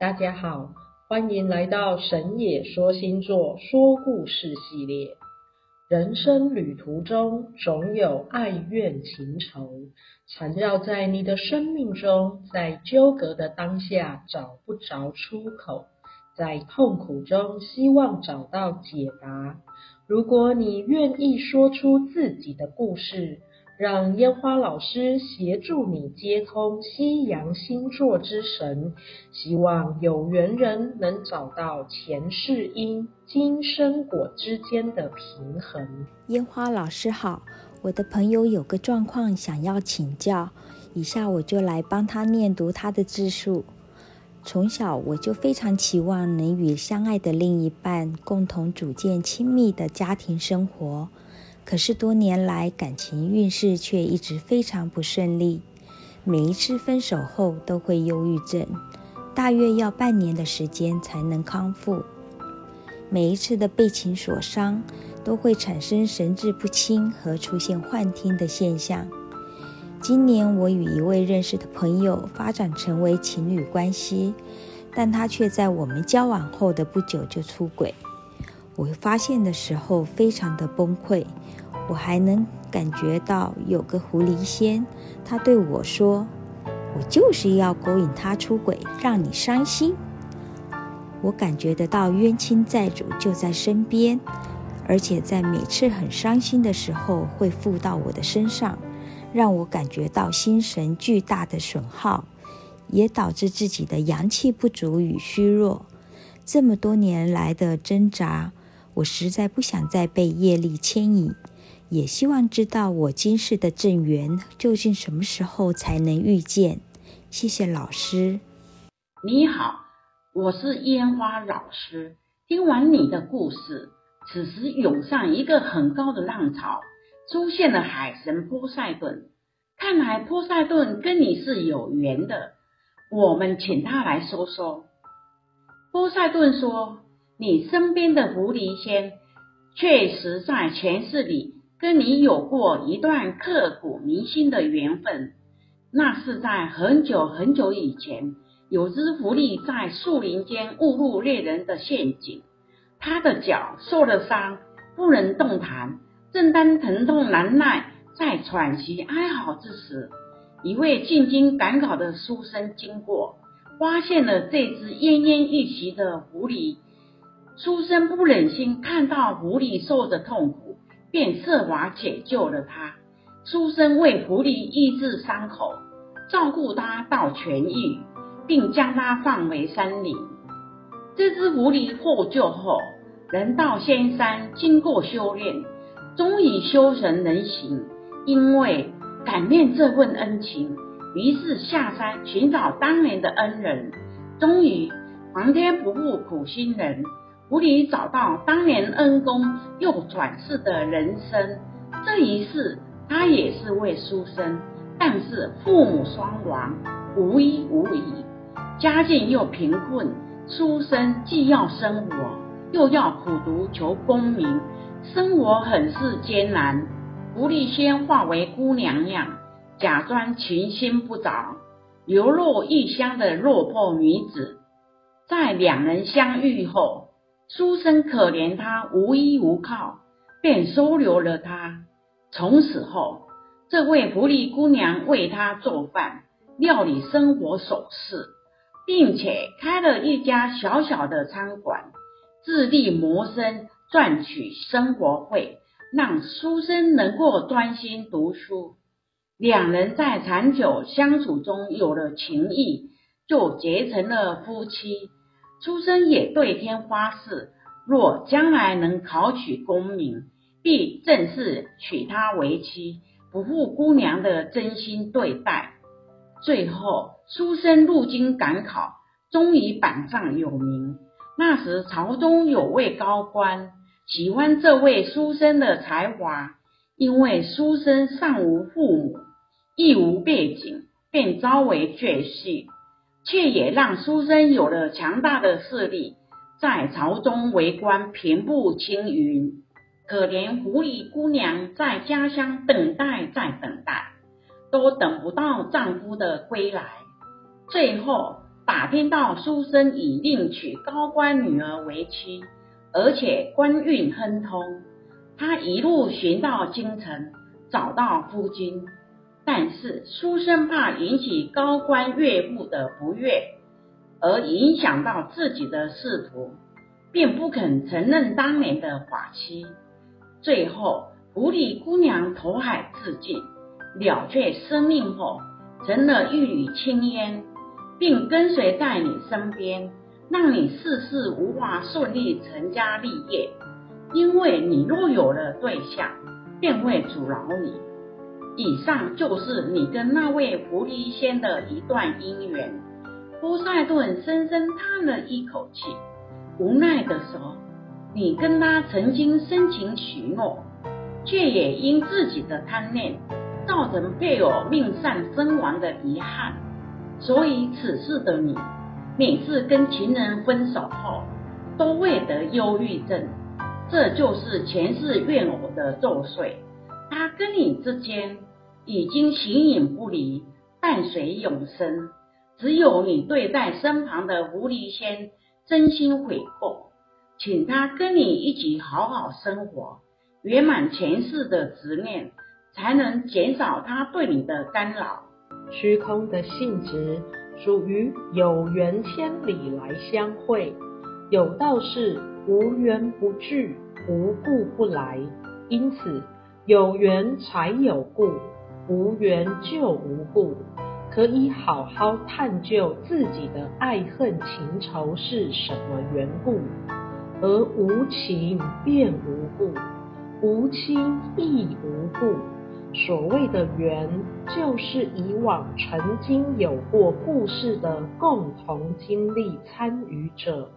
大家好，欢迎来到神野说星座说故事系列。人生旅途中，总有爱怨情仇缠绕在你的生命中，在纠葛的当下找不着出口，在痛苦中希望找到解答。如果你愿意说出自己的故事，让烟花老师协助你接通西洋星座之神，希望有缘人能找到前世因、今生果之间的平衡。烟花老师好，我的朋友有个状况想要请教，以下我就来帮他念读他的自述。从小我就非常期望能与相爱的另一半共同组建亲密的家庭生活。可是多年来，感情运势却一直非常不顺利。每一次分手后都会忧郁症，大约要半年的时间才能康复。每一次的被情所伤，都会产生神志不清和出现幻听的现象。今年我与一位认识的朋友发展成为情侣关系，但他却在我们交往后的不久就出轨。我发现的时候非常的崩溃。我还能感觉到有个狐狸仙，他对我说：“我就是要勾引他出轨，让你伤心。”我感觉得到冤亲债主就在身边，而且在每次很伤心的时候会附到我的身上，让我感觉到心神巨大的损耗，也导致自己的阳气不足与虚弱。这么多年来的挣扎，我实在不想再被业力牵引。也希望知道我今世的正缘究竟什么时候才能遇见？谢谢老师。你好，我是烟花老师。听完你的故事，此时涌上一个很高的浪潮，出现了海神波塞顿。看来波塞顿跟你是有缘的，我们请他来说说。波塞顿说：“你身边的狐狸仙，确实在前世里。”跟你有过一段刻骨铭心的缘分，那是在很久很久以前，有只狐狸在树林间误入猎人的陷阱，它的脚受了伤，不能动弹。正当疼痛难耐，在喘息哀嚎之时，一位进京赶考的书生经过，发现了这只奄奄一息的狐狸。书生不忍心看到狐狸受着痛苦。便设法解救了他。书生为狐狸医治伤口，照顾他到痊愈，并将他放回山林。这只狐狸获救后，人到仙山，经过修炼，终于修成人形。因为感念这份恩情，于是下山寻找当年的恩人。终于，皇天不负苦心人。狐狸找到当年恩公又转世的人生，这一世他也是位书生，但是父母双亡，无依无依，家境又贫困，书生既要生活，又要苦读求功名，生活很是艰难。狐狸先化为姑娘样，假装情心不着，流落异乡的落魄女子，在两人相遇后。书生可怜他无依无靠，便收留了他。从此后，这位狐狸姑娘为他做饭、料理生活琐事，并且开了一家小小的餐馆，自力谋生，赚取生活费，让书生能够专心读书。两人在长久相处中有了情谊，就结成了夫妻。书生也对天发誓，若将来能考取功名，必正式娶她为妻，不负姑娘的真心对待。最后，书生入京赶考，终于榜上有名。那时，朝中有位高官喜欢这位书生的才华，因为书生尚无父母，亦无背景，便招为赘婿。却也让书生有了强大的势力，在朝中为官平步青云。可怜狐狸姑娘在家乡等待再等待，都等不到丈夫的归来。最后，打听到书生已另娶高官女儿为妻，而且官运亨通，她一路寻到京城，找到夫君。但是书生怕引起高官岳父的不悦，而影响到自己的仕途，便不肯承认当年的寡妻。最后，狐狸姑娘投海自尽，了却生命后，成了一缕青烟。并跟随在你身边，让你事事无法顺利成家立业，因为你若有了对象，便会阻挠你。以上就是你跟那位狐狸仙的一段姻缘。波塞顿深深叹了一口气，无奈地说：“你跟他曾经深情许诺，却也因自己的贪念，造成配偶命丧身亡的遗憾。”所以此事的你，每次跟情人分手后，都会得忧郁症，这就是前世怨偶的作祟。他跟你之间已经形影不离，伴随永生。只有你对待身旁的狐狸仙真心悔过，请他跟你一起好好生活，圆满前世的执念，才能减少他对你的干扰。虚空的性质属于有缘千里来相会，有道是无缘不聚，无故不来。因此有缘才有故，无缘就无故。可以好好探究自己的爱恨情仇是什么缘故，而无情便无故，无亲亦无故。所谓的缘，就是以往曾经有过故事的共同经历参与者。